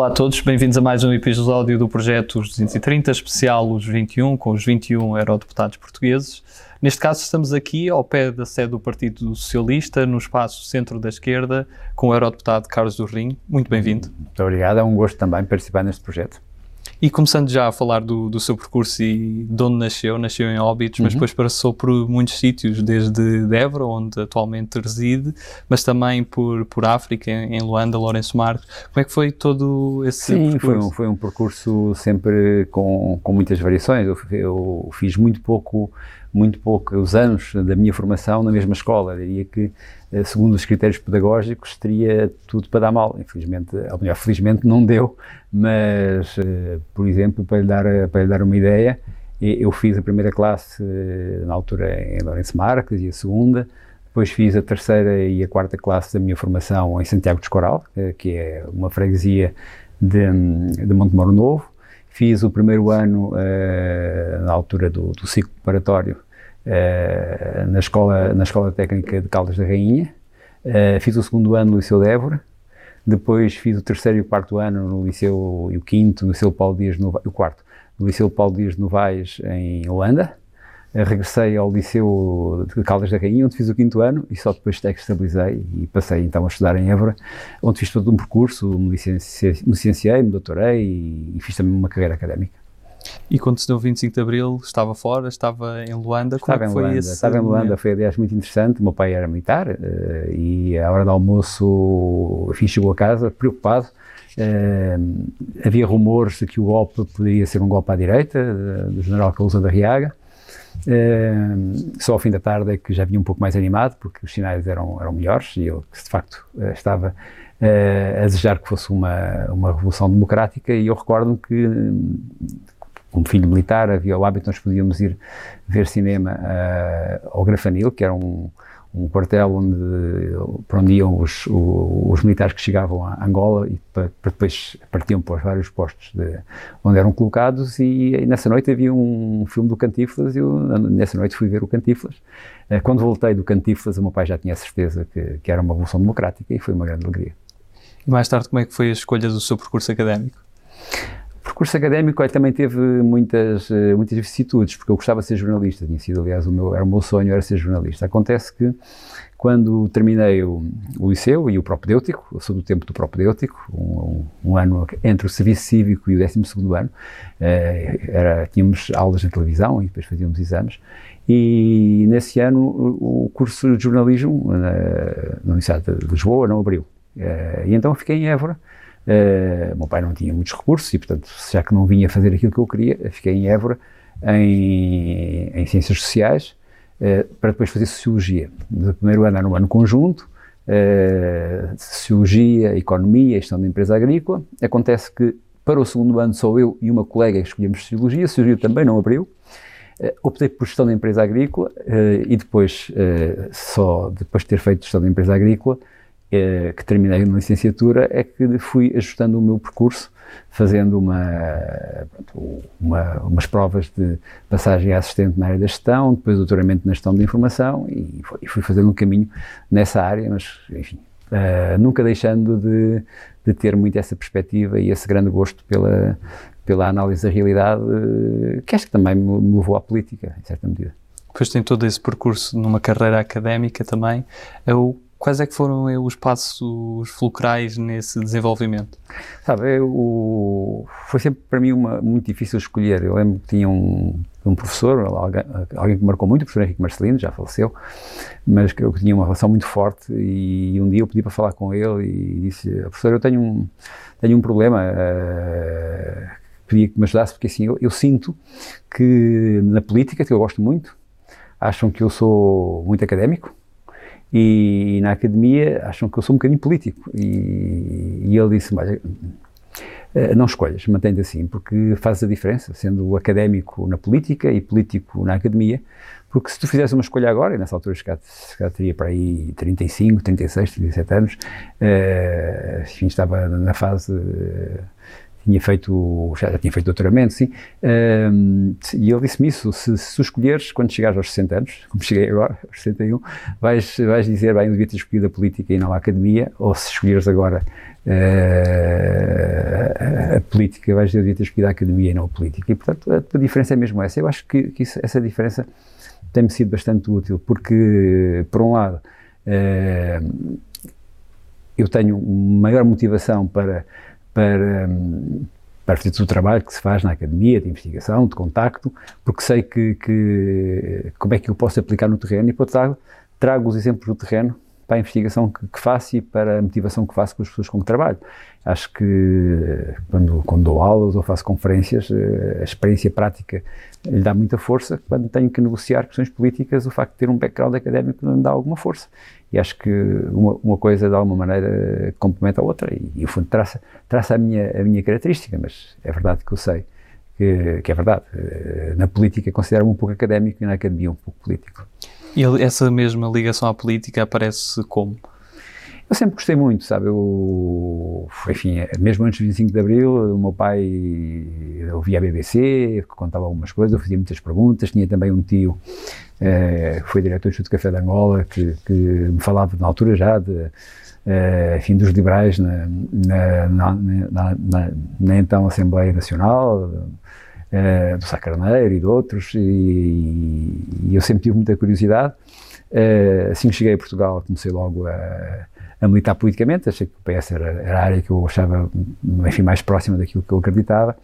Olá a todos, bem-vindos a mais um episódio do projeto Os 230, especial Os 21, com os 21 eurodeputados portugueses. Neste caso, estamos aqui ao pé da sede do Partido Socialista, no espaço centro da esquerda, com o eurodeputado Carlos Rim. Muito bem-vindo. Muito obrigado, é um gosto também participar neste projeto. E começando já a falar do, do seu percurso e de onde nasceu, nasceu em Óbidos, uhum. mas depois passou por muitos sítios, desde Évora, onde atualmente reside, mas também por, por África, em Luanda, Lourenço Marques. Como é que foi todo esse Sim, percurso? Foi um, foi um percurso sempre com, com muitas variações. Eu, eu fiz muito pouco muito poucos anos da minha formação na mesma escola. Diria que, eh, segundo os critérios pedagógicos, teria tudo para dar mal. Infelizmente, ou melhor, felizmente não deu, mas, eh, por exemplo, para lhe dar, para lhe dar uma ideia, eu fiz a primeira classe eh, na altura em Lourenço Marques e a segunda, depois fiz a terceira e a quarta classe da minha formação em Santiago de Escoral, que é uma freguesia de, de Montemoro Novo, Fiz o primeiro ano, uh, na altura do, do ciclo preparatório, uh, na, escola, na Escola Técnica de Caldas da Rainha. Uh, fiz o segundo ano no Liceu de Évora. Depois fiz o terceiro e o quarto ano no Liceu, e o quinto no Liceu Paulo Dias, no, o quarto, no Liceu Paulo Dias de Novaes, em Holanda. Eh, regressei ao Liceu de Caldas da Rainha, onde fiz o quinto ano, e só depois até que estabilizei e passei então a estudar em Évora, onde fiz todo um percurso, me licenciei, me, licenciei, me doutorei e, e, fiz também uma carreira académica. E quando se deu o 25 de Abril, estava fora, estava em Luanda, como estava é em Luanda, esse Estava em Luanda, foi aliás muito interessante, o meu pai era militar uh, e à hora do almoço, enfim, chegou a casa preocupado, uh, havia rumores de que o golpe poderia ser um golpe à direita, uh, do general Calusa da Riaga, Uh, só ao fim da tarde é que já vinha um pouco mais animado, porque os sinais eram, eram melhores e eu, de facto, uh, estava uh, a desejar que fosse uma, uma revolução democrática. E eu recordo-me que, como filho militar, havia o hábito, nós podíamos ir ver cinema ao Grafanil, que era um um quartel onde, para onde iam os, os, militares que chegavam a Angola e para, para depois partiam para os vários postos de, onde eram colocados e, e, nessa noite havia um filme do Cantiflas e eu nessa noite fui ver o Cantiflas. Eh, quando voltei do Cantiflas o meu pai já tinha certeza que, que era uma revolução democrática e foi uma grande alegria. E mais tarde como é que foi a escolha do seu percurso académico? Percurso académico também teve muitas, eh, muitas vicissitudes, porque eu gostava de ser jornalista, tinha sido, aliás, o meu, era o meu sonho, era ser jornalista. Acontece que, quando terminei o, o liceu e o propedêutico, eu sou do tempo do propedêutico, um, um, um ano entre o serviço cívico e o 12 ano, eh, era, tínhamos aulas na televisão e depois fazíamos exames, e nesse ano o curso de jornalismo na, na Universidade de Lisboa não abriu. Eh, e então fiquei em Évora, Uh, meu pai não tinha muitos recursos e, portanto, já que não vinha fazer aquilo que eu queria, fiquei em Évora em, em Ciências Sociais uh, para depois fazer Sociologia. No primeiro ano era um ano conjunto, uh, Sociologia, Economia Gestão da Empresa Agrícola. Acontece que para o segundo ano sou eu e uma colega escolhemos Sociologia, Sociologia também não abriu. Uh, optei por gestão da empresa agrícola e depois, só depois de ter feito gestão da empresa agrícola, eh, que terminei na licenciatura é que fui ajustando o meu percurso, fazendo uma, uma, umas provas de passagem a assistente na área da gestão, depois doutoramento na gestão de informação e, fui fazendo um caminho nessa área, mas enfim, uh, nunca deixando de, de, ter muito essa perspectiva e esse grande gosto pela, pela análise da realidade, que acho que também me levou à política, em certa medida. Depois tem todo esse percurso numa carreira académica também. O Quais é que foram os passos fulcrais nesse desenvolvimento? Sabe, eu, foi sempre para mim uma, muito difícil escolher. Eu lembro que tinha um, um professor, alguém, alguém, que marcou muito, o professor Henrique Marcelino, já faleceu, mas que eu tinha uma relação muito forte e um dia eu pedi para falar com ele e disse, professor, eu tenho um, tenho um problema, uh, pedia que me ajudasse, porque assim, eu, eu sinto que na política, que eu gosto muito, acham que eu sou muito académico, e, na academia acham que eu sou um bocadinho político. E, e ele disse: eh, não escolhas, mantém-te assim, porque faz a diferença, sendo académico na política e político na academia, porque se tu fizesse uma escolha agora, e nessa altura se calhar teria para aí 35, 36, 37 anos, uh, enfim, estava na fase uh, tinha feito, já tinha feito doutoramento, sim, e ele disse-me isso, se, se escolheres, quando chegares aos 60 anos, como cheguei agora, aos 61, vais, vais dizer, bem, eu devia ter escolhido a política e não a academia, ou se escolheres agora Uh, a política, vais dizer, devia ter escolhido a academia e não a política. E, portanto, a, a diferença é mesmo essa. Eu acho que, que isso, essa diferença tem-me sido bastante útil, porque, por um lado, uh, eu tenho maior motivação para, para, para fazer todo o trabalho que se faz na academia, de investigação, de contacto, porque sei que, que como é que eu posso aplicar no terreno e, outro lado, trago os exemplos do terreno para a investigação que, que, faço e para a motivação que faço com as pessoas com que trabalho. Acho que quando, quando dou aulas ou faço conferências, eh, a experiência prática lhe dá muita força. Quando tenho que negociar questões políticas, o facto de ter um background académico me dá alguma força. E acho que uma, uma coisa, de alguma maneira, complementa a outra e, e o fundo, traça, traça a, minha, a minha característica, mas é verdade que eu sei que, que é verdade. Eh, na política considero-me um pouco académico e na academia um pouco político. E essa mesma ligação à política aparece como? Eu sempre gostei muito, sabe? Eu, enfim, mesmo antes do 25 de Abril, o meu pai ouvia a BBC, contava algumas coisas, eu fazia muitas perguntas. Tinha também um tio eh, foi diretor do Instituto Café de Angola, que, que, me falava na altura já de, eh, enfim, dos liberais na, na, na, na, então Assembleia Nacional, uh, do Sá Carneiro e de outros, e, e, eu sempre tive muita curiosidade. Uh, assim que cheguei a Portugal, comecei logo a, a militar politicamente, achei que o PS era, era, a área que eu achava enfim, mais próxima daquilo que eu acreditava.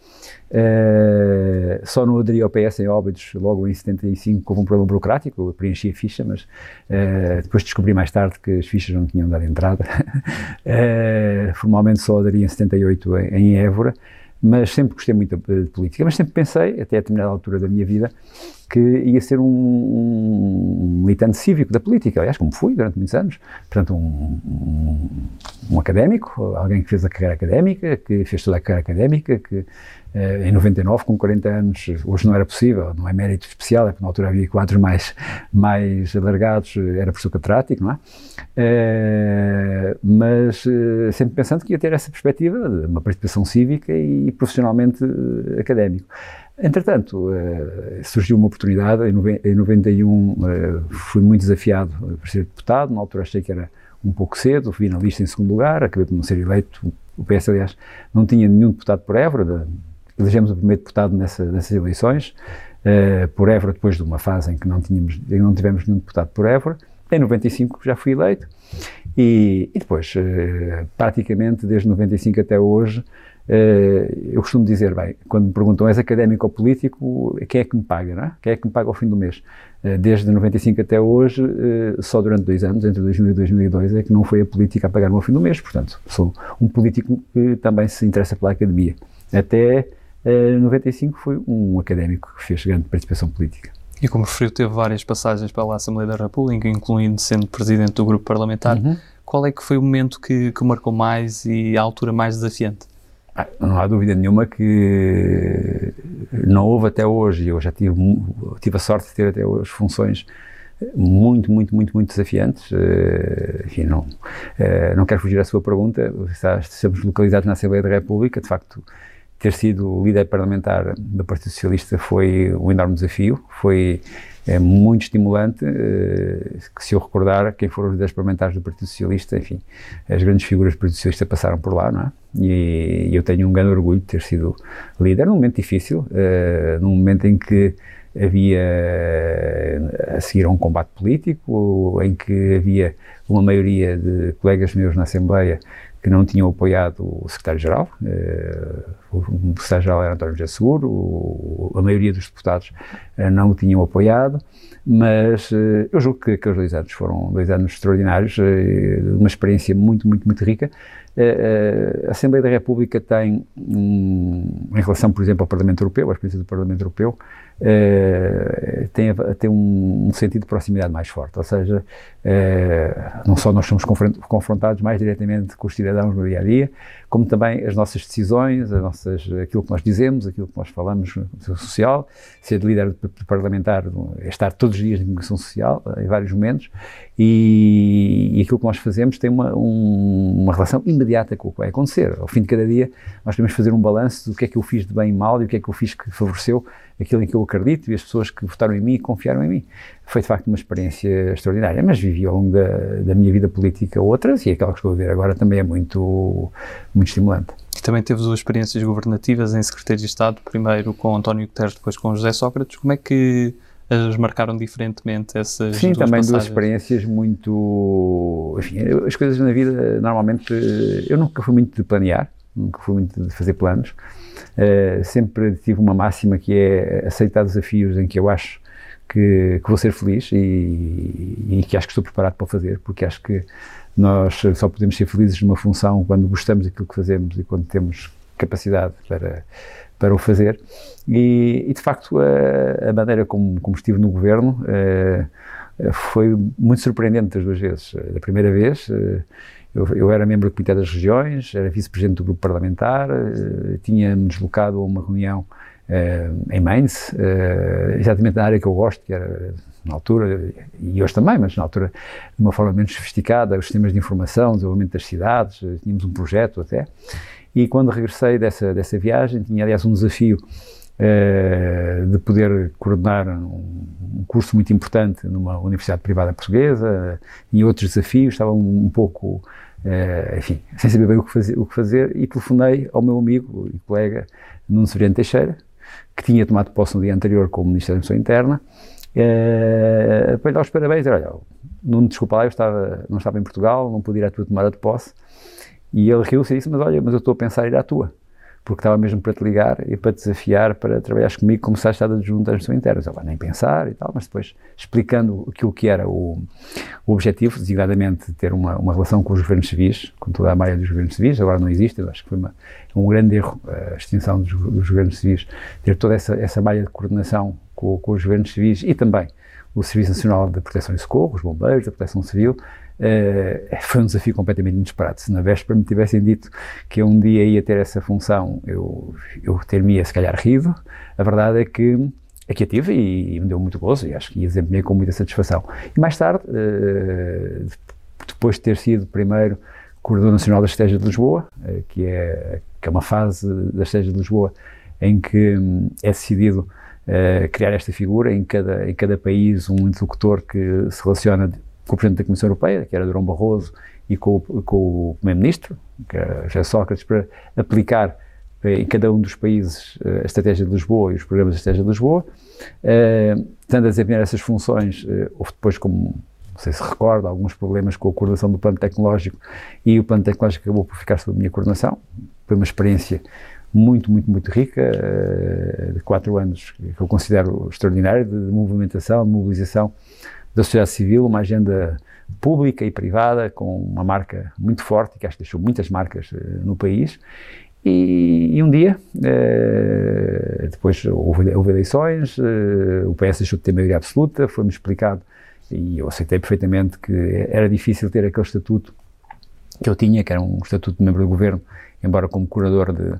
Uh, só não aderi ao PS em Óbidos logo em 75, houve um problema burocrático, eu preenchi a ficha, mas uh, depois descobri mais tarde que as fichas não tinham dado entrada. uh, formalmente só aderi em 78 em, em Évora mas sempre gostei muito de, política, mas sempre pensei, até a determinada altura da minha vida, que ia ser um, um, militante cívico da política, aliás, como fui durante muitos anos, portanto, um, um, um académico, alguém que fez a carreira académica, que fez toda a carreira académica, que eh, em 99, com 40 anos, hoje não era possível, não é mérito especial, é porque na altura havia quadros mais, mais alargados, era professor catedrático, não é? Eh, mas eh, sempre pensando que ia ter essa perspectiva de uma participação cívica e profissionalmente académico. Entretanto, surgiu uma oportunidade, em 91 fui muito desafiado para ser deputado, na altura achei que era um pouco cedo, fui na lista em segundo lugar, acabei por não ser eleito, o PS, aliás, não tinha nenhum deputado por Évora, elegemos o primeiro deputado nessa, nessas eleições, por Évora, depois de uma fase em que não, tínhamos, não tivemos nenhum deputado por Évora. Em 95 já fui eleito. E, e depois, praticamente desde 95 até hoje, eu costumo dizer, bem, quando me perguntam és académico ou político, quem é que me paga, não é? Quem é que me paga ao fim do mês? desde 95 até hoje, só durante dois anos, entre 2000 e 2002, é que não foi a política a pagar-me ao fim do mês. Portanto, sou um político que também se interessa pela academia. Até em 95 foi um académico que fez grande participação política. E como referiu, teve várias passagens pela Assembleia da República, incluindo sendo presidente do grupo parlamentar. Uhum. Qual é que foi o momento que, que marcou mais e a altura mais desafiante? Ah, não há dúvida nenhuma que não houve até hoje, eu já tive, tive a sorte de ter até hoje funções muito, muito, muito, muito desafiantes. Uh, enfim, não, uh, não quero fugir à sua pergunta. Estamos localizados na Assembleia da República, de facto, ter sido líder parlamentar do Partido Socialista foi um enorme desafio, foi é, muito estimulante, eh, que se eu recordar, quem foram os líderes parlamentares do Partido Socialista, enfim, as grandes figuras do Partido Socialista passaram por lá, não é? E, eu tenho um grande orgulho de ter sido líder num momento difícil, uh, num momento em que havia a seguir a um combate político, em que havia uma maioria de colegas meus na Assembleia que não tinham apoiado o secretário-geral. Eh, o secretário-geral era António José Seguro, a maioria dos deputados eh, não o tinham apoiado, mas eh, eu julgo que aqueles dois anos foram dois anos extraordinários, uma experiência muito, muito, muito rica. A Assembleia da República tem, em relação, por exemplo, ao Parlamento Europeu, à experiência do Parlamento Europeu, Uh, tem, tem um, um, sentido de proximidade mais forte, ou seja, uh, não só nós somos confrontados mais diretamente com os cidadãos no dia a dia, como também as nossas decisões, as nossas, aquilo que nós dizemos, aquilo que nós falamos no social. Ser líder parlamentar é estar todos os dias na comunicação social, em vários momentos, e, e aquilo que nós fazemos tem uma, um, uma relação imediata com o que vai acontecer. Ao fim de cada dia, nós temos que fazer um balanço do que é que eu fiz de bem e mal e o que é que eu fiz que favoreceu aquilo em que eu acredito e as pessoas que votaram em mim e confiaram em mim. Foi de facto uma experiência extraordinária, mas vivi ao longo da, da minha vida política outras e aquela que estou a ver agora também é muito, muito estimulante. E também teve duas experiências governativas em Secretaria de Estado, primeiro com António Guterres, depois com José Sócrates. Como é que as marcaram diferentemente essas Sim, duas também passagens? duas experiências muito. Enfim, as coisas na vida, normalmente, eu nunca fui muito de planear, nunca fui muito de fazer planos. Uh, sempre tive uma máxima que é aceitar desafios em que eu acho que, que vou ser feliz e, e, que acho que estou preparado para fazer, porque acho que nós só podemos ser felizes numa função quando gostamos daquilo que fazemos e quando temos capacidade para, para o fazer. E, e de facto, a, a, maneira como, como estive no governo uh, foi muito surpreendente as duas vezes. Da primeira vez, uh, eu, eu, era membro do Comitê das Regiões, era vice-presidente do grupo parlamentar, uh, tinha-me deslocado a uma reunião em Mainz, uh, exatamente na área que eu gosto, que era na altura, e hoje também, mas na altura de uma forma menos sofisticada, os sistemas de informação, desenvolvimento das cidades, tínhamos um projeto até. E quando regressei dessa, dessa viagem, tinha aliás um desafio de poder coordenar um, um, curso muito importante numa universidade privada portuguesa, e outros desafios, estava um, um pouco enfim, sem saber bem o que, fazer, o que fazer, e telefonei ao meu amigo e colega Nuno Severiano Teixeira, que tinha tomado posse no dia anterior como Ministro da Administração Interna, uh, para lhe dar os parabéns, dizer, olha, Nuno, desculpa lá, eu estava, não estava em Portugal, não pude ir à tua tomada de posse, e ele riu-se e disse, mas olha, mas eu estou a pensar em ir à tua porque estava mesmo para te ligar e para te desafiar para trabalhares comigo como se estado adjunto da administração interna. Eu nem pensar e tal, mas depois explicando aquilo que era o, o objetivo, designadamente ter uma, uma relação com os governos civis, com toda a maioria dos governos civis, agora não existe, acho que foi uma, um grande erro a extinção dos, dos governos civis, ter toda essa, essa malha de coordenação com, com os governos civis e também o Serviço Nacional de Proteção e Socorro, os bombeiros, da Proteção Civil, Uh, foi um desafio completamente inesperado. Se na véspera me tivessem dito que eu um dia ia ter essa função, eu, eu ter-me se calhar rido. A verdade é que aqui a tive e, e, me deu muito gozo e acho que ia desempenhar com muita satisfação. E mais tarde, uh, depois de ter sido primeiro coordenador nacional da Estratégia de Lisboa, uh, que, é, que é uma fase da Estratégia de Lisboa em que um, é decidido criar esta figura em cada, em cada país um interlocutor que se relaciona com o Presidente da Comissão Europeia, que era Durão Barroso, e com, com o Primeiro-Ministro, que era José Sócrates, para aplicar eh, em cada um dos países eh, a Estratégia de Lisboa e os programas da Estratégia de Lisboa. Uh, a desempenhar essas funções, uh, houve depois, como não sei se recorda, alguns problemas com a coordenação do plano tecnológico e o plano tecnológico acabou por ficar sob a minha coordenação. Foi uma experiência muito, muito, muito rica, de quatro anos, que eu considero extraordinária, de, de movimentação, de mobilização da sociedade civil, uma agenda pública e privada com uma marca muito forte, que acho que deixou muitas marcas uh, no país. E, e um dia, uh, depois houve, eleições, uh, o PS deixou de ter maioria absoluta, foi-me explicado, e eu aceitei perfeitamente que era difícil ter aquele estatuto que eu tinha, que era um estatuto de membro do governo, embora como curador de,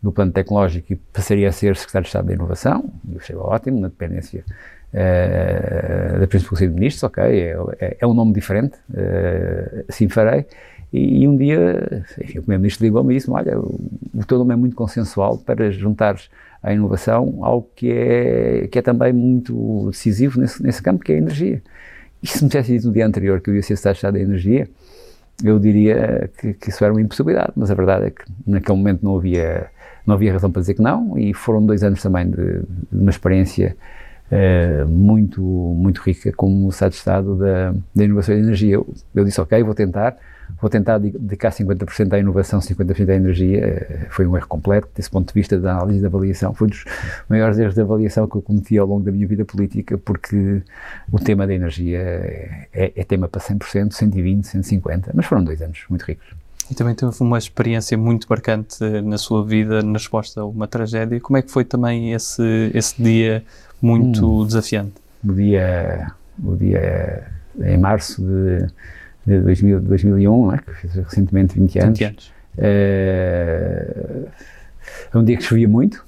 do plano tecnológico, passaria a ser secretário de Estado da Inovação, eu achei ótimo, na dependência uh, da Presidência do Conselho de Ministros, ok, é, é, é um nome diferente, uh, assim farei. E, e um dia, enfim, o Primeiro-Ministro ligou-me e disse olha, o, teu nome é muito consensual para juntares à inovação algo que é, que é também muito decisivo nesse, nesse campo, que é a energia. E se me tivesse dito no dia anterior que eu ia ser Secretário da Energia, eu diria que, que, isso era uma impossibilidade, mas a verdade é que naquele momento não havia, não havia razão para dizer que não, e foram dois anos também de, de uma experiência uh, muito, muito rica como Estado da, da inovação e energia. Eu, eu, disse, ok, vou tentar, vou tentar dedicar 50% à inovação, 50% à energia. Uh, foi um erro completo, desse ponto de vista da análise e da avaliação. Foi um dos maiores erros de avaliação que eu cometi ao longo da minha vida política, porque o tema da energia é, é tema para 100%, 120%, 150%, mas foram dois anos muito ricos. E também teve uma experiência muito marcante na sua vida na resposta a uma tragédia. Como é que foi também esse, esse dia muito hum. desafiante. O dia, o dia em março de, de 2000, 2001, né, que fez recentemente 20 anos, 20 anos. Uh, um dia que chovia muito,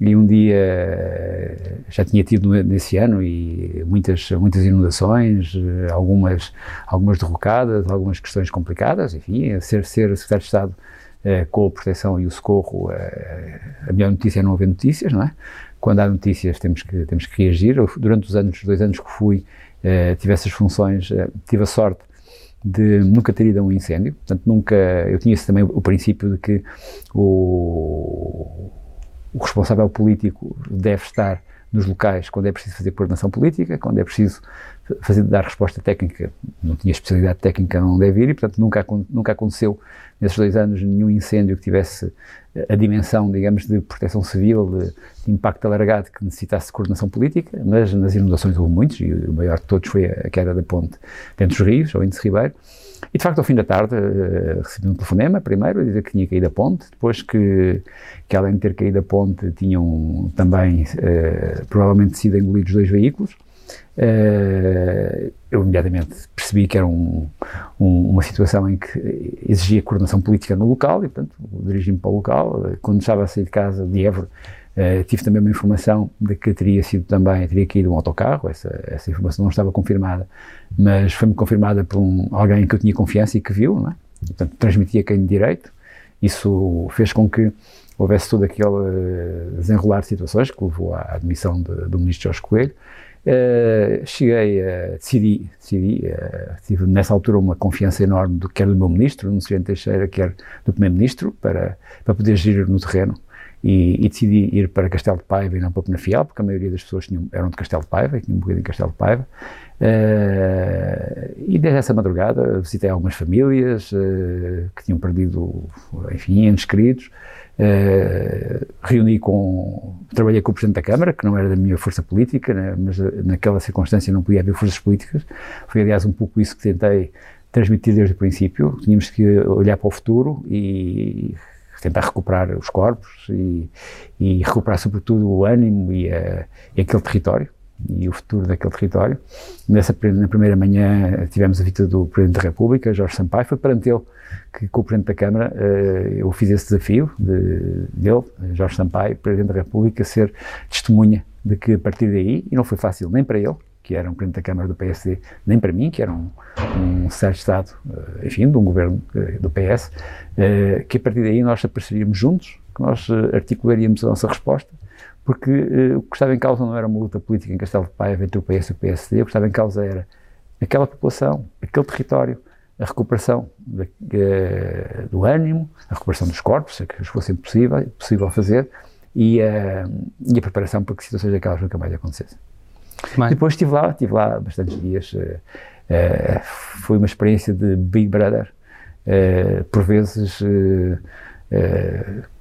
e um dia já tinha tido nesse ano e muitas muitas inundações, algumas algumas derrocadas, algumas questões complicadas, enfim, ser ser secretário de Estado eh, com a proteção e o socorro, eh, a melhor notícia é não haver notícias, não é? Quando há notícias temos que temos que reagir. Eu, durante os anos, dois anos que fui, eh, tive essas funções, tive a sorte de nunca ter ido a um incêndio, portanto nunca, eu tinha também o princípio de que o, o responsável político deve estar nos locais quando é preciso fazer coordenação política, quando é preciso fazer, dar resposta técnica, não tinha especialidade técnica, não deve ir, e portanto nunca, nunca aconteceu nesses dois anos nenhum incêndio que tivesse a dimensão, digamos, de proteção civil, de, de impacto alargado que necessitasse de coordenação política, mas nas inundações houve muitos, e o maior de todos foi a queda da ponte dentro dos rios, ao Índice Ribeiro, e de facto, ao fim da tarde, uh, recebi um telefonema, primeiro, a dizer que tinha caído a ponte, depois que, que além de ter caído a ponte, tinham também uh, provavelmente sido engolidos dois veículos. Uh, eu imediatamente percebi que era um, um, uma situação em que exigia coordenação política no local e, dirigi-me para o local. Quando estava a sair de casa de Évora, Uh, tive também uma informação de que teria sido também, teria caído um autocarro, essa, essa informação não estava confirmada, mas foi-me confirmada por um, alguém que eu tinha confiança e que viu, não é? portanto transmitia quem de direito, isso fez com que houvesse todo aquele uh, desenrolar de situações que levou à admissão de, do ministro Jorge Coelho, Uh, cheguei a decidi, decidi uh, tive nessa altura uma confiança enorme do quer do meu ministro, no Sr. Teixeira, quer do primeiro-ministro, para, para poder agir no terreno e, e, decidi ir para Castelo de Paiva e não para Penafiel, porque a maioria das pessoas tinham, eram de Castelo de Paiva, e tinham morrido em Castelo de Paiva. Uh, e desde essa madrugada visitei algumas famílias uh, que tinham perdido, enfim, entes queridos. Uh, reuni com, trabalhei com o Presidente da Câmara, que não era da minha força política, né, mas naquela circunstância não podia haver forças políticas. Foi, aliás, um pouco isso que tentei transmitir desde o princípio. Tínhamos que olhar para o futuro e tentar recuperar os corpos e, e recuperar sobretudo o ânimo e, a, e, aquele território e o futuro daquele território. Nessa, na primeira manhã tivemos a visita do Presidente da República, Jorge Sampaio, foi perante ele que com o Presidente da Câmara eh, eu fiz esse desafio de, dele, Jorge Sampaio, Presidente da República, ser testemunha de que a partir daí, e não foi fácil nem para ele, que era um Presidente da Câmara do PSD, nem para mim, que era um, um de Estado, eh, enfim, de um governo eh, do PS, eh, que a partir daí nós apareceríamos juntos, que nós articularíamos a nossa resposta, porque o que estava em causa não era uma luta política em Castelo de Paiva entre o PS e o PSD, o que estava em causa era aquela população, aquele território, a recuperação de, do ânimo, a recuperação dos corpos, se que fosse possível, possível fazer, e a, e a preparação para que situações daquelas nunca mais acontecessem. Bem. Depois estive lá, estive lá bastantes dias. Foi uma experiência de Big Brother. Por vezes,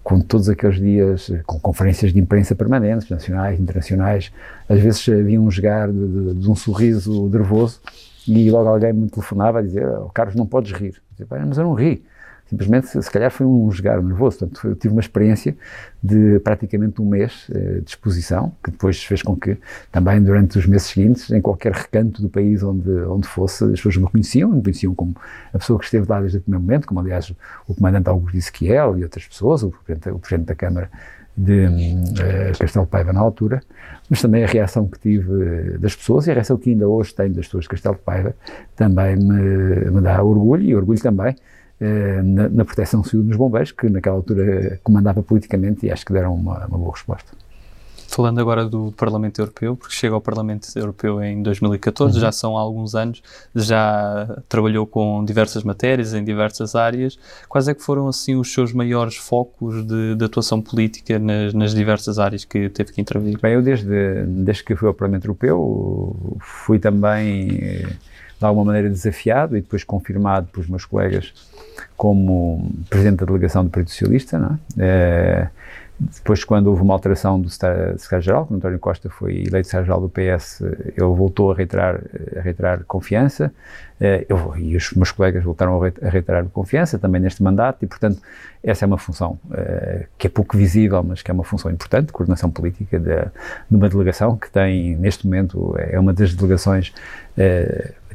com todos aqueles dias, com conferências de imprensa permanentes, nacionais, internacionais, às vezes havia um jogar de, de, de um sorriso nervoso e logo alguém me telefonava a dizer: oh, Carlos, não podes rir. Eu dizia, mas eu não ri simplesmente, se calhar foi um jogar nervoso. Portanto, eu tive uma experiência de praticamente um mês eh, de exposição, que depois fez com que também durante os meses seguintes, em qualquer recanto do país onde, onde fosse, as pessoas me conheciam, me conheciam como a pessoa que esteve lá desde o primeiro momento, como aliás o comandante Augusto Ezequiel e outras pessoas, o presidente, o presidente da Câmara de uh, Castelo Paiva na altura, mas também a reação que tive eh, das pessoas e a reação que ainda hoje tenho das pessoas de Castelo Paiva também me, me dá orgulho e orgulho também na, na, proteção civil dos bombeiros, que naquela altura comandava politicamente e acho que deram uma, uma boa resposta. Falando agora do Parlamento Europeu, porque chega ao Parlamento Europeu em 2014, uhum. já são há alguns anos, já trabalhou com diversas matérias, em diversas áreas. Quais é que foram, assim, os seus maiores focos de, de atuação política nas, nas, diversas áreas que teve que intervir? Bem, eu desde, desde que fui ao Parlamento Europeu, fui também, eh, de alguma maneira, desafiado e depois confirmado pelos meus colegas como presidente da delegação do Partido Socialista, é? é depois, quando houve uma alteração do secretário-geral, quando António Costa foi eleito secretário-geral do PS, ele voltou a reiterar, a reiterar confiança, é, eu, e os meus colegas voltaram a reiterar confiança também neste mandato, e, portanto, essa é uma função é, que é pouco visível, mas que é uma função importante, coordenação política de, de uma delegação que tem, neste momento, é uma das delegações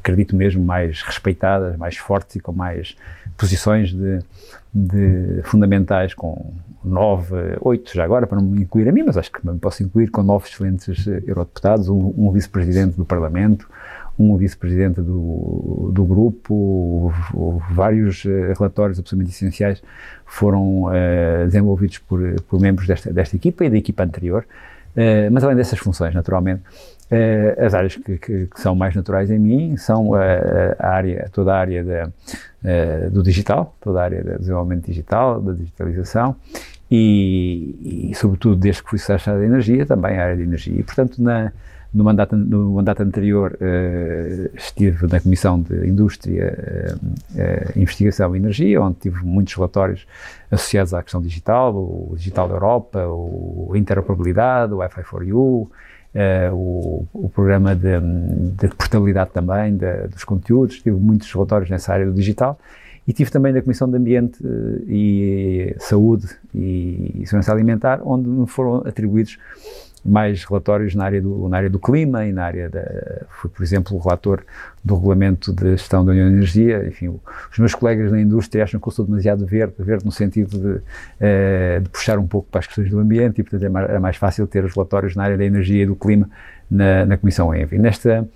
acredito mesmo, mais respeitadas, mais fortes e com mais posições de, de fundamentais, com nove, oito já agora, para não me incluir a mim, mas acho que me posso incluir, com nove excelentes eurodeputados, um, um vice-presidente do Parlamento, um vice-presidente do, do grupo, vários relatórios absolutamente essenciais foram uh, desenvolvidos por, por membros desta, desta equipa e da equipa anterior. Uh, mas além dessas funções, naturalmente, uh, as áreas que, que, que, são mais naturais em mim são a área, toda a área da, do digital, toda a área do desenvolvimento digital, da digitalização e, e sobretudo, desde que fui secretário de Energia, também a área de energia. E, portanto, na, no mandato, no mandato anterior uh, estive na Comissão de Indústria, uh, uh, Investigação e Energia, onde tive muitos relatórios associados à questão digital, o Digital da Europa, o Interoperabilidade, o Wi-Fi for You, o, o, programa de, de portabilidade também de, dos conteúdos, tive muitos relatórios nessa área do digital. E tive também na Comissão de Ambiente e Saúde e Segurança Alimentar, onde me foram atribuídos mais relatórios na área do, na área do clima e na área da. Fui, por exemplo, o relator do Regulamento de Gestão da União de Energia. Enfim, os meus colegas na indústria acham que eu sou demasiado verde, verde no sentido de, uh, de puxar um pouco para as questões do ambiente e, portanto, é mais, era mais fácil ter os relatórios na área da energia e do clima na, na Comissão ENVI. Nesta,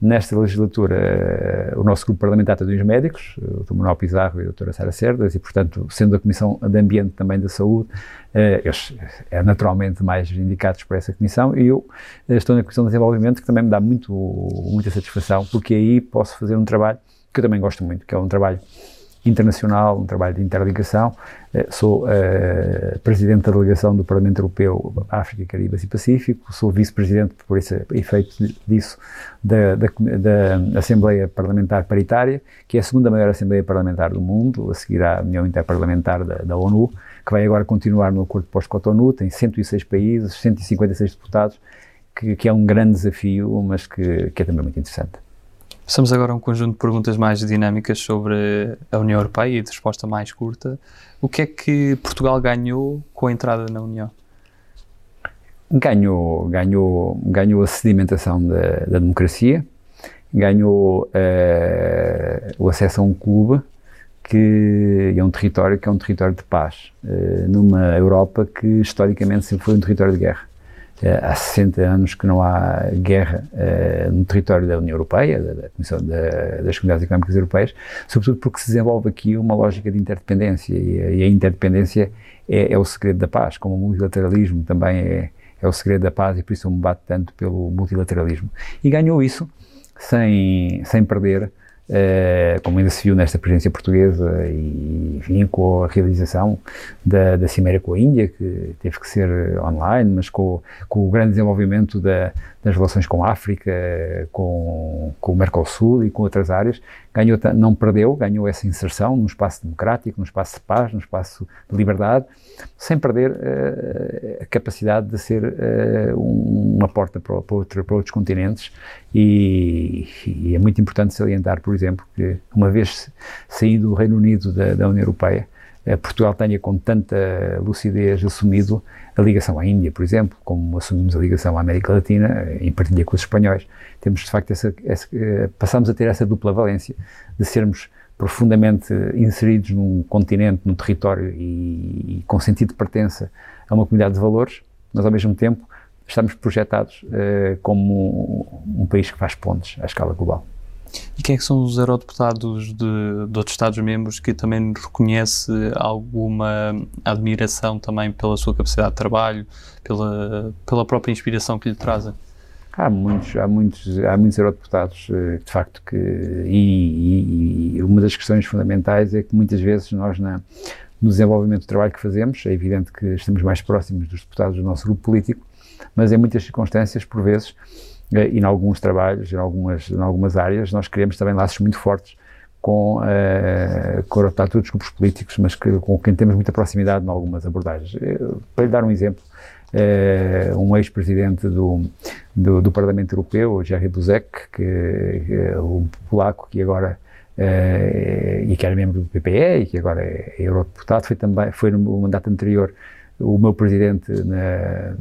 nesta legislatura, uh, o nosso grupo parlamentar tem dois médicos, o Dr. Manuel Pizarro e a doutora Sara Cerdas, e, portanto, sendo a Comissão de Ambiente também da Saúde, uh, eles é naturalmente mais indicados para essa comissão, e eu estou na Comissão de Desenvolvimento, que também me dá muito, muita satisfação, porque aí posso fazer um trabalho que eu também gosto muito, que é um trabalho internacional, um trabalho de interligação. Eh, sou uh, presidente da delegação do Parlamento Europeu África, Caraíbas e Pacífico, sou vice-presidente, por esse efeito disso, da, da, da, Assembleia Parlamentar Paritária, que é a segunda maior Assembleia Parlamentar do mundo, a seguir à União Interparlamentar da, da ONU, que vai agora continuar no acordo pós-Cotonou, tem 106 países, 156 deputados, que, que, é um grande desafio, mas que, que é também muito interessante. Passamos agora a um conjunto de perguntas mais dinâmicas sobre a União Europeia e de resposta mais curta. O que é que Portugal ganhou com a entrada na União? Ganhou, ganhou, ganhou a sedimentação da, da democracia, ganhou uh, o acesso a um clube que é um território que é um território de paz, uh, numa Europa que historicamente sempre foi um território de guerra. Eh, há 60 anos que não há guerra uh, no território da União Europeia, da, da Comissão da, das Comunidades Económicas Europeias, sobretudo porque se desenvolve aqui uma lógica de interdependência e, e a interdependência é, é, o segredo da paz, como o multilateralismo também é, é o segredo da paz e por isso eu me bato tanto pelo multilateralismo. E ganhou isso sem, sem perder Uh, como ainda se viu nesta presidência portuguesa e, enfim, com a realização da, da Cimeira com a Índia, que teve que ser online, mas com, com o grande desenvolvimento da, das relações com a África, com, com o Mercosul e com outras áreas, ganhou, não perdeu, ganhou essa inserção num espaço democrático, num espaço de paz, num espaço de liberdade, sem perder uh, a capacidade de ser uh, uma porta para, para, outro, para, outros continentes. E, e, é muito importante salientar, por exemplo, que uma vez saído do Reino Unido da, da União Europeia, uh, Portugal tenha com tanta lucidez assumido a ligação à Índia, por exemplo, como assumimos a ligação à América Latina, em partilha com os espanhóis, temos de facto essa, essa passamos a ter essa dupla valência de sermos profundamente inseridos num continente, num território e, e, com sentido de pertença a uma comunidade de valores, mas ao mesmo tempo estamos projetados uh, como um, um, país que faz pontes à escala global. E quem é que são os eurodeputados de, de outros Estados-membros que também reconhece alguma admiração também pela sua capacidade de trabalho, pela, pela própria inspiração que lhe trazem? Há muitos, há muitos, há muitos eurodeputados, eh, de facto, que. E, e, e, uma das questões fundamentais é que muitas vezes nós, na, no desenvolvimento do trabalho que fazemos, é evidente que estamos mais próximos dos deputados do nosso grupo político, mas em muitas circunstâncias, por vezes, e em alguns trabalhos, em algumas, em algumas áreas, nós criamos também laços muito fortes com, uh, com deputados dos grupos políticos, mas que, com quem temos muita proximidade em algumas abordagens. Para lhe dar um exemplo, uh, um ex-presidente do, do, do, Parlamento Europeu, Jerry Buzek, que, é um polaco que agora uh, e que era membro do PPE e que agora é, é eurodeputado, foi também foi no mandato anterior o meu presidente na,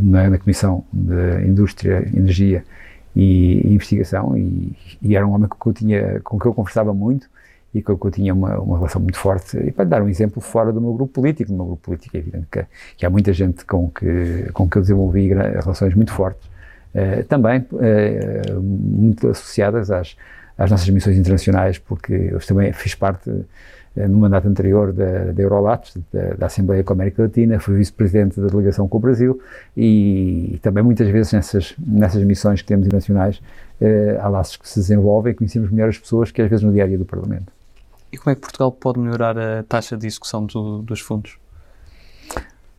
na, na, Comissão de Indústria, Energia e, investigação e, e, era um homem que eu, tinha, com que eu conversava muito e com que eu tinha uma, uma relação muito forte. E para dar um exemplo fora do meu grupo político, no meu grupo político é evidente que, que há muita gente com que, com que eu desenvolvi relações muito fortes, uh, também uh, muito associadas às, às nossas missões internacionais, porque eu também fiz parte eh, no mandato anterior da, da Eurolatos, da, da, Assembleia com a América Latina, fui vice-presidente da delegação com o Brasil e, e, também muitas vezes nessas, nessas missões que temos internacionais eh, há laços que se desenvolvem e conhecemos melhor as pessoas que às vezes no dia a dia do Parlamento. E como é que Portugal pode melhorar a taxa de execução do, dos fundos?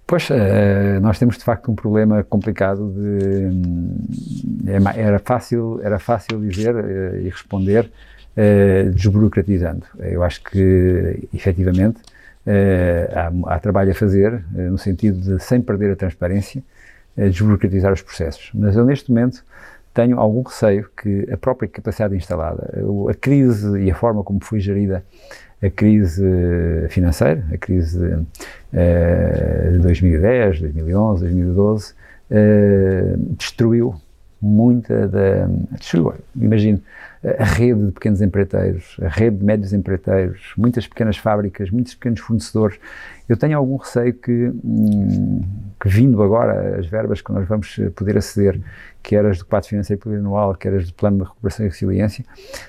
Pois, uh, nós temos de facto um problema complicado de. Um, era, fácil, era fácil dizer uh, e responder uh, desburocratizando. Eu acho que, efetivamente, uh, há, há, trabalho a fazer, uh, no sentido de, sem perder a transparência, desburocratizar os processos. Mas eu, neste momento, tenho algum receio que a própria capacidade instalada, a crise e a forma como foi gerida a crise financeira, a crise de 2010, 2011, 2012, destruiu muita da. Imagino, a rede de pequenos empreiteiros, a rede de médios empreiteiros, muitas pequenas fábricas, muitos pequenos fornecedores. Eu tenho algum receio que, hum, que vindo agora as verbas que nós vamos poder aceder, quer as do quadro financeiro plurianual, quer as do plano de recuperação e resiliência,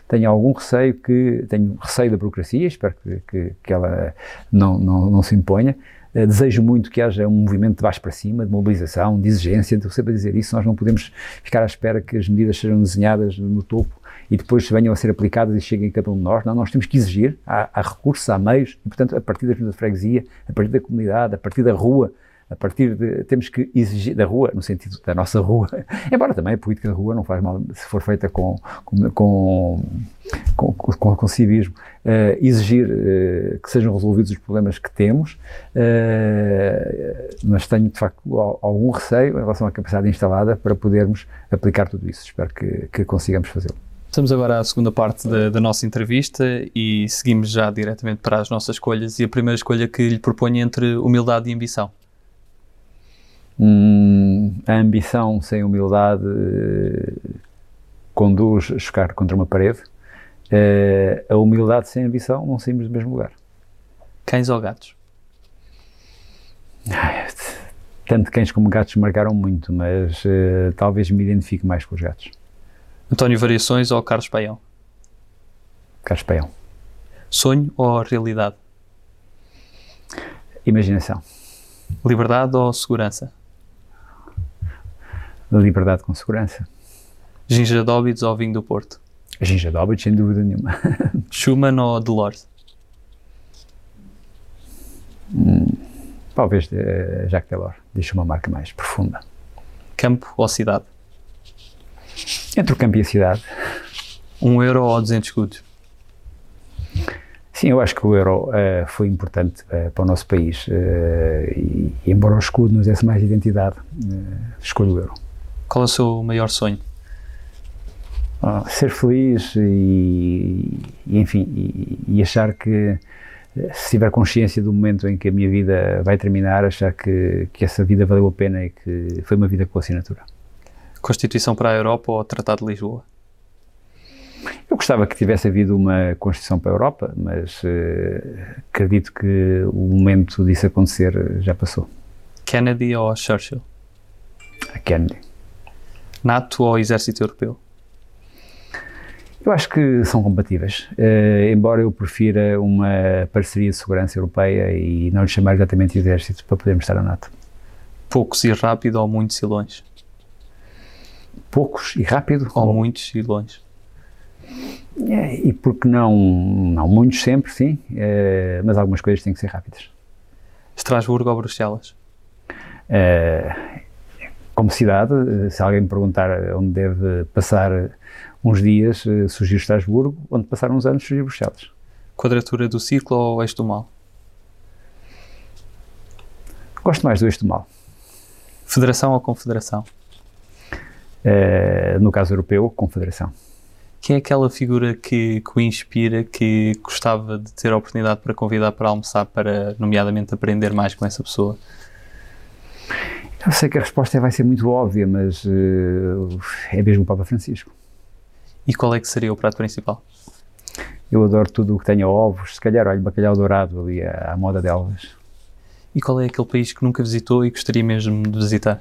tenho algum receio que, tenho receio da burocracia, espero que, que, que ela não, não, não se imponha, desejo muito que haja um movimento de baixo para cima, de mobilização, de exigência. Estou sempre a dizer isso. Nós não podemos ficar à espera que as medidas sejam desenhadas no topo e depois venham a ser aplicadas e cheguem a cada um de nós. Não, nós temos que exigir, há, há recursos, há meios, e portanto, a partir da junta de freguesia, a partir da comunidade, a partir da rua, a partir de, temos que exigir, da rua, no sentido da nossa rua, embora também a política da rua não faz mal se for feita com, com, com, com, com, com civismo, uh, exigir uh, que sejam resolvidos os problemas que temos, uh, mas tenho de facto algum receio em relação à capacidade instalada para podermos aplicar tudo isso. Espero que, que consigamos fazê-lo. Estamos agora à segunda parte da, da, nossa entrevista e seguimos já diretamente para as nossas escolhas. E a primeira escolha que lhe proponho é entre humildade e ambição. Hum, a ambição sem humildade eh, conduz a chocar contra uma parede. Eh, a humildade sem ambição não saímos do mesmo lugar. Cães ou gatos? Tanto cães como gatos marcaram muito, mas uh, talvez me identifique mais com os gatos. António Variações ou Carlos Paião? Carlos Paião. Sonho ou realidade? Imaginação. Liberdade ou segurança? Liberdade com segurança. Ginja de Óbidos ou vinho do Porto? Ginja de Óbidos, sem dúvida nenhuma. Schumann ou Delors? Hum, talvez uh, Jacques Delors. Deixa uma marca mais profunda. Campo ou cidade? Entre o campo e a cidade. Um euro ou 200 escudos? Sim, eu acho que o euro uh, foi importante uh, para o nosso país uh, e, e, embora o escudo nos desse mais identidade, escolho o euro. Qual é o seu maior sonho? Ah, ser feliz e, e enfim, e, e, achar que se tiver consciência do momento em que a minha vida vai terminar, achar que, que essa vida valeu a pena e que foi uma vida com assinatura. Constituição para a Europa ou Tratado de Lisboa? Eu gostava que tivesse havido uma Constituição para a Europa, mas uh, acredito que o momento disso acontecer já passou. Kennedy ou Churchill? A Kennedy. NATO ou Exército Europeu? Eu acho que são compatíveis, uh, embora eu prefira uma parceria de segurança europeia e não lhe chamar exatamente Exército para podermos estar na NATO. Poucos e rápido ou muitos e longe? poucos e rápido. Ou, ou muitos e longe. É, e porque não, não muitos sempre, sim, é, mas algumas coisas têm que ser rápidas. Estrasburgo ou Bruxelas? É, como cidade, se alguém me perguntar onde deve passar uns dias, sugiro Estrasburgo, onde passar uns anos, sugiro Bruxelas. Quadratura do ciclo ou eixo do mal? Gosto mais do eixo do mal. Federação ou confederação? Uh, no caso europeu, Confederação. Quem é aquela figura que, que o inspira, que gostava de ter a oportunidade para convidar para almoçar, para, nomeadamente, aprender mais com essa pessoa? Eu sei que a resposta vai ser muito óbvia, mas uh, é mesmo o Papa Francisco. E qual é que seria o prato principal? Eu adoro tudo o que tenha ovos, se calhar, olha, bacalhau dourado ali à, à moda de Elvas. E qual é aquele país que nunca visitou e gostaria mesmo de visitar?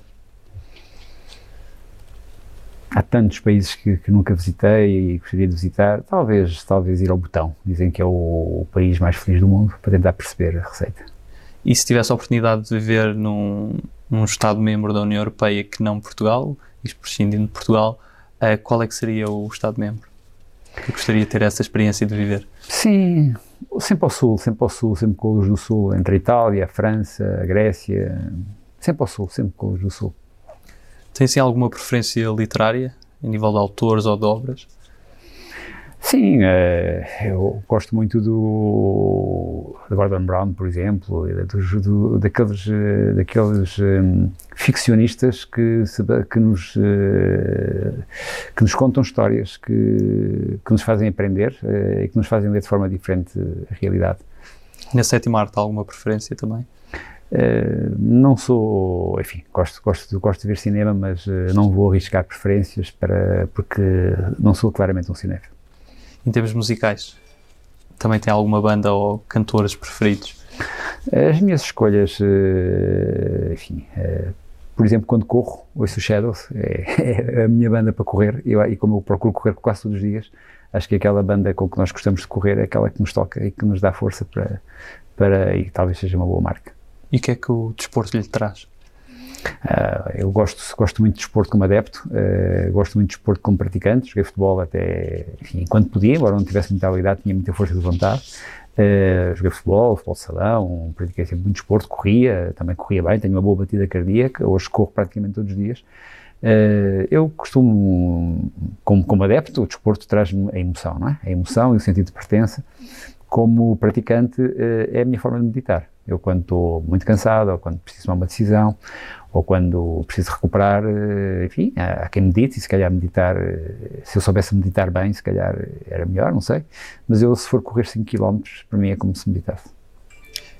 Há tantos países que, que, nunca visitei e gostaria de visitar. Talvez, talvez ir ao Botão. Dizem que é o, o país mais feliz do mundo para tentar perceber a receita. E se tivesse a oportunidade de viver num, num Estado-membro da União Europeia que não Portugal, isto prescindindo de Portugal, uh, qual é que seria o Estado-membro? Que gostaria de ter essa experiência de viver? Sim, sempre ao sul, sempre ao sul, sempre com os do sul, entre a Itália, a França, a Grécia, sempre ao sul, sempre com os do sul. Tem assim alguma preferência literária, a nível de autores ou de obras? Sim, uh, eu gosto muito do, do Gordon Brown, por exemplo, do, do, daqueles, uh, daqueles um, ficcionistas que, se, que, nos, uh, que nos contam histórias, que, que nos fazem aprender e que nos fazem ler de forma diferente a realidade. Na sétima arte, alguma preferência também? Uh, não sou, enfim, gosto, gosto, gosto de ver cinema, mas uh, não vou arriscar preferências para, porque não sou claramente um cinéfilo. Em termos musicais, também tem alguma banda ou cantores preferidos? As minhas escolhas, uh, enfim, por exemplo, quando corro, ouço Shadows, é, é, a minha banda para correr, eu, e como eu procuro correr quase todos os dias, acho que aquela banda com que nós gostamos de correr é aquela que nos toca e que nos dá força para, para e talvez seja uma boa marca. E o que é que o desporto lhe traz? Uh, eu gosto, gosto muito de desporto como adepto, uh, gosto muito de desporto como praticante, joguei futebol até, enfim, enquanto podia, embora não tivesse muita habilidade, tinha muita força de vontade. Uh, joguei futebol, futebol de salão, pratiquei sempre muito desporto, corria, também corria bem, tenho uma boa batida cardíaca, hoje corro praticamente todos os dias. eu costumo, como, como adepto, o desporto traz-me a emoção, não é? A emoção e o sentido de pertença. Como praticante, é a minha forma de meditar eu, quando estou muito cansado, ou quando preciso tomar uma decisão, ou quando preciso recuperar, eh, enfim, há, quem medite, e se calhar meditar, eh, se eu soubesse meditar bem, se calhar era melhor, não sei. Mas eu, se for correr 5 km, para mim é como se meditasse.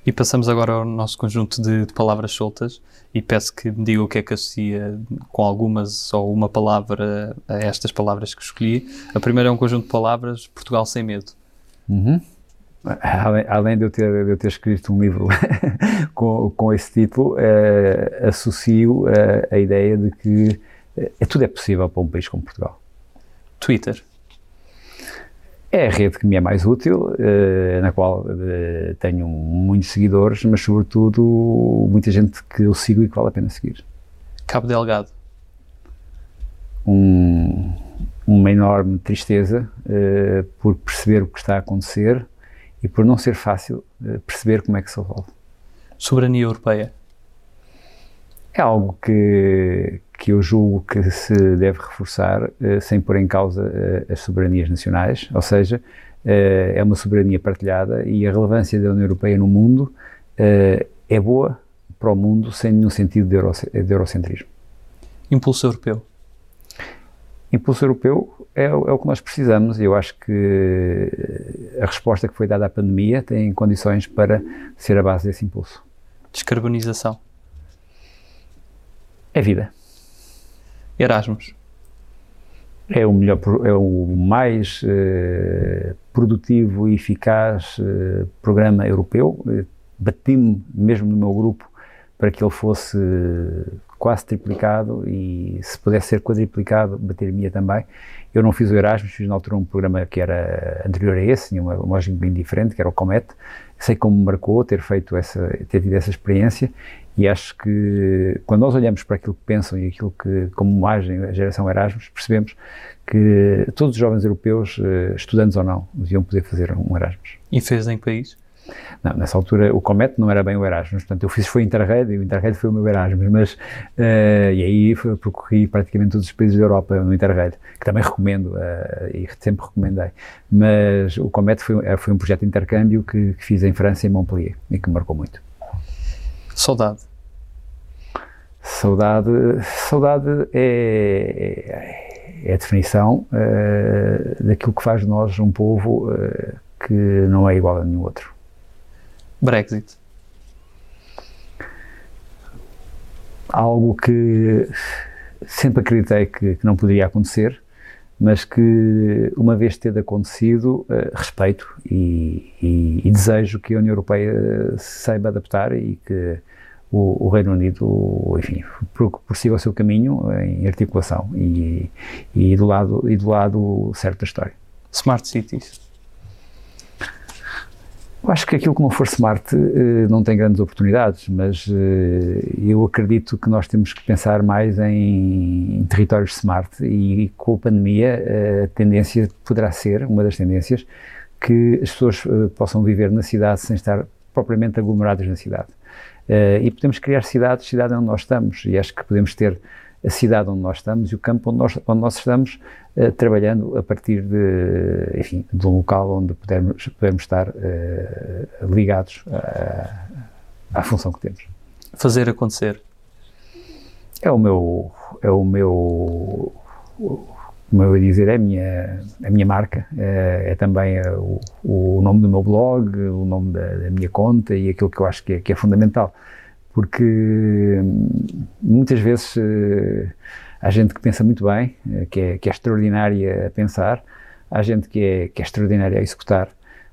E passamos agora ao nosso conjunto de, de, palavras soltas e peço que me diga o que é que associa com algumas ou uma palavra a estas palavras que escolhi. A primeira é um conjunto de palavras, Portugal sem medo. Uhum além, além de, eu ter, de eu ter escrito um livro com, com esse título, uh, associo uh, a ideia de que uh, tudo é possível para um país como Portugal. Twitter. É a rede que me é mais útil, na qual tenho muitos seguidores, mas sobretudo muita gente que eu sigo e que vale a pena seguir. Cabo Delgado. Um, uma enorme tristeza por perceber o que está a acontecer e por não ser fácil uh, perceber como é que se resolve. Soberania europeia? É algo que, que eu julgo que se deve reforçar uh, sem pôr em causa uh, as soberanias nacionais, ou seja, é uma soberania partilhada e a relevância da União Europeia no mundo é boa para o mundo sem nenhum sentido de, de eurocentrismo. Impulso europeu? Impulso europeu é, é, o que nós precisamos e eu acho que a resposta que foi dada à pandemia tem condições para ser a base desse impulso. Descarbonização. É vida. Erasmus. É o melhor, é o mais eh, produtivo e eficaz eh, programa europeu. Bati-me mesmo no meu grupo para que ele fosse quase triplicado e se pudesse ser quadriplicado, bater-me também. Eu não fiz o Erasmus, fiz na altura um programa que era anterior a esse, tinha uma lógica bem diferente, que era o Comet. Sei como me marcou ter feito essa, ter tido essa experiência e acho que quando nós olhamos para aquilo que pensam e aquilo que, como agem a geração Erasmus, percebemos que todos os jovens europeus, eh, estudantes ou não, deviam poder fazer um Erasmus. E fez em que país? Não, nessa altura o Comet não era bem o Erasmus, portanto eu fiz foi Interrail e o Interrail foi o meu Erasmus, mas uh, e aí foi, percorri praticamente todos os países da Europa no Interrail, que também recomendo uh, e sempre recomendei, mas o Comet foi, eh, foi um projeto de intercâmbio que, que fiz em França e em Montpellier e que me marcou muito. Saudade. Saudade, saudade é, é a definição uh, daquilo que faz de nós um povo que não é igual a nenhum outro. Brexit? algo que sempre acreditei que, que, não poderia acontecer, mas que, uma vez tendo acontecido, uh, respeito e, e, e, desejo que a União Europeia saiba adaptar e que o, o Reino Unido, enfim, prossiga o seu caminho em articulação e, e, do, lado, e do lado certo da história. Smart Cities. Eu acho que aquilo que não for smart eh, não tem grandes oportunidades, mas eh, eu acredito que nós temos que pensar mais em, territórios smart e com a pandemia eh, a tendência poderá ser, uma das tendências, que as pessoas possam viver na cidade sem estar propriamente aglomeradas na cidade. E podemos criar cidades, cidade onde nós estamos, e acho que podemos ter a cidade onde nós estamos e o campo onde nós, onde nós estamos, uh, trabalhando a partir de, enfim, de um local onde podemos, podemos estar uh, ligados à função que temos. Fazer acontecer. É o meu, é o meu, como eu ia dizer, é a minha, a minha marca, é, é também é o, o, nome do meu blog, o nome da, da, minha conta e aquilo que eu acho que é, que é fundamental. Porque hum, muitas vezes eh, há gente que pensa muito bem, eh, que é, que é extraordinária a pensar, há gente que é, que é extraordinária a executar,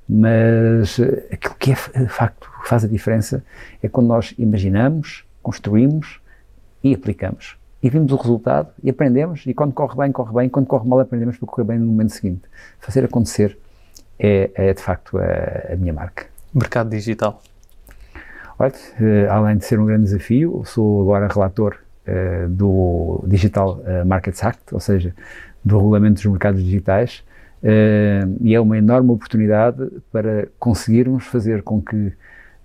mas eh, aquilo que é de facto faz a diferença é quando nós imaginamos, construímos e aplicamos e vimos o resultado e aprendemos e quando corre bem, corre bem, quando corre mal aprendemos para correr bem no momento seguinte. Fazer acontecer é, é de facto a, a, minha marca. Mercado digital. Olha, uh, além de ser um grande desafio, sou agora relator uh, do Digital uh, Markets Act, ou seja, do regulamento dos mercados digitais, e é uma enorme oportunidade para conseguirmos fazer com que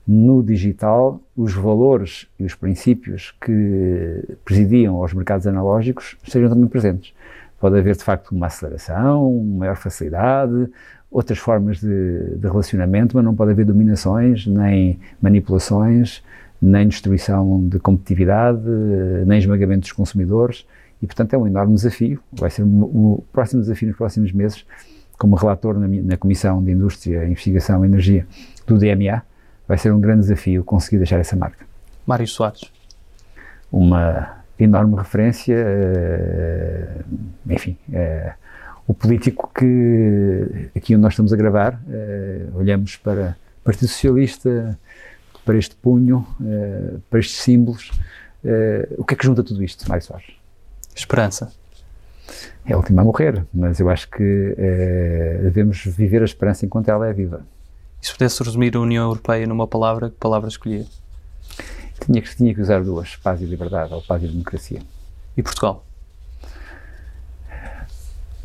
no digital, os valores e os princípios que presidiam aos mercados analógicos estejam também presentes. Pode haver, de facto, uma aceleração, maior facilidade, outras formas de, de relacionamento, mas não pode haver dominações, nem manipulações, nem destruição de competitividade, nem esmagamento dos consumidores. E, portanto, é um enorme desafio. Vai ser o próximo desafio nos próximos meses, como relator na, na Comissão de Indústria, Investigação e Energia do DMA, vai ser um grande desafio conseguir deixar essa marca. Mário Soares. Uma enorme referência, uh, enfim, uh, o político que aqui onde nós estamos a gravar, uh, olhamos para o Partido Socialista, para este punho, para estes símbolos. o que é que junta tudo isto, Mário Soares? Esperança. É a última a morrer, mas eu acho que devemos viver a esperança enquanto ela é viva. E se pudesse resumir a União Europeia numa palavra, que palavra escolhia? Tinha que, tinha que usar duas, paz e liberdade, ou paz e democracia. E Portugal?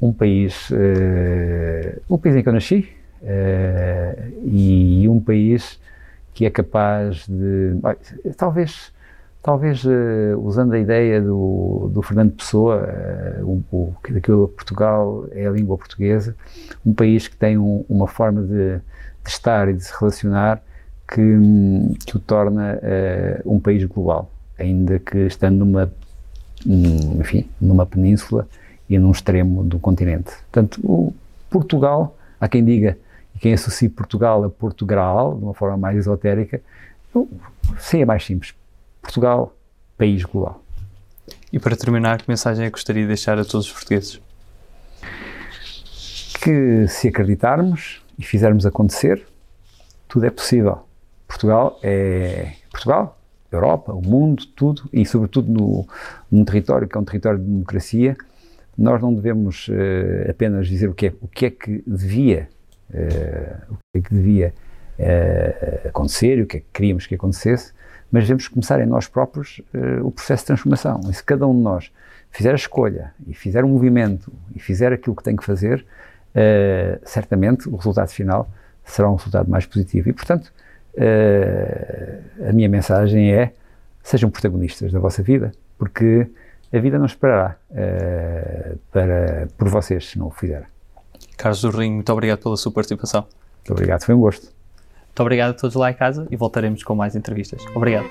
Um país, uh, um país em que eu nasci, uh, e um país que é capaz de, talvez, talvez uh, usando a ideia do, do Fernando Pessoa, uh, o, que Portugal é a língua portuguesa, um país que tem um, uma forma de de estar e de se relacionar que, que o torna uh, um país global, ainda que estando numa, enfim, numa península e num extremo do continente. Portanto, o Portugal, há quem diga, e quem associe Portugal a Portugal, de uma forma mais esotérica, sim, é mais simples. Portugal, país global. E para terminar, que mensagem é que gostaria de deixar a todos os portugueses? Que se acreditarmos, e fizermos acontecer, tudo é possível. Portugal é Portugal, Europa, o mundo, tudo, e sobretudo no, num território que é um território de democracia, nós não devemos uh, apenas dizer o que é, o que, é que devia, uh, o que é que devia uh, acontecer, o que é que queríamos que acontecesse, mas devemos começar em nós próprios o processo de transformação. E se cada um de nós fizer a escolha e fizer um movimento e fizer aquilo que tem que fazer, certamente o resultado final será um resultado mais positivo. E, portanto, a minha mensagem é: sejam protagonistas da vossa vida, porque a vida não esperará uh, para, por vocês se não o fizerem. Carlos do Rinho, muito obrigado pela sua participação. Muito obrigado, foi um gosto. Muito obrigado a todos lá em casa e voltaremos com mais entrevistas. Obrigado.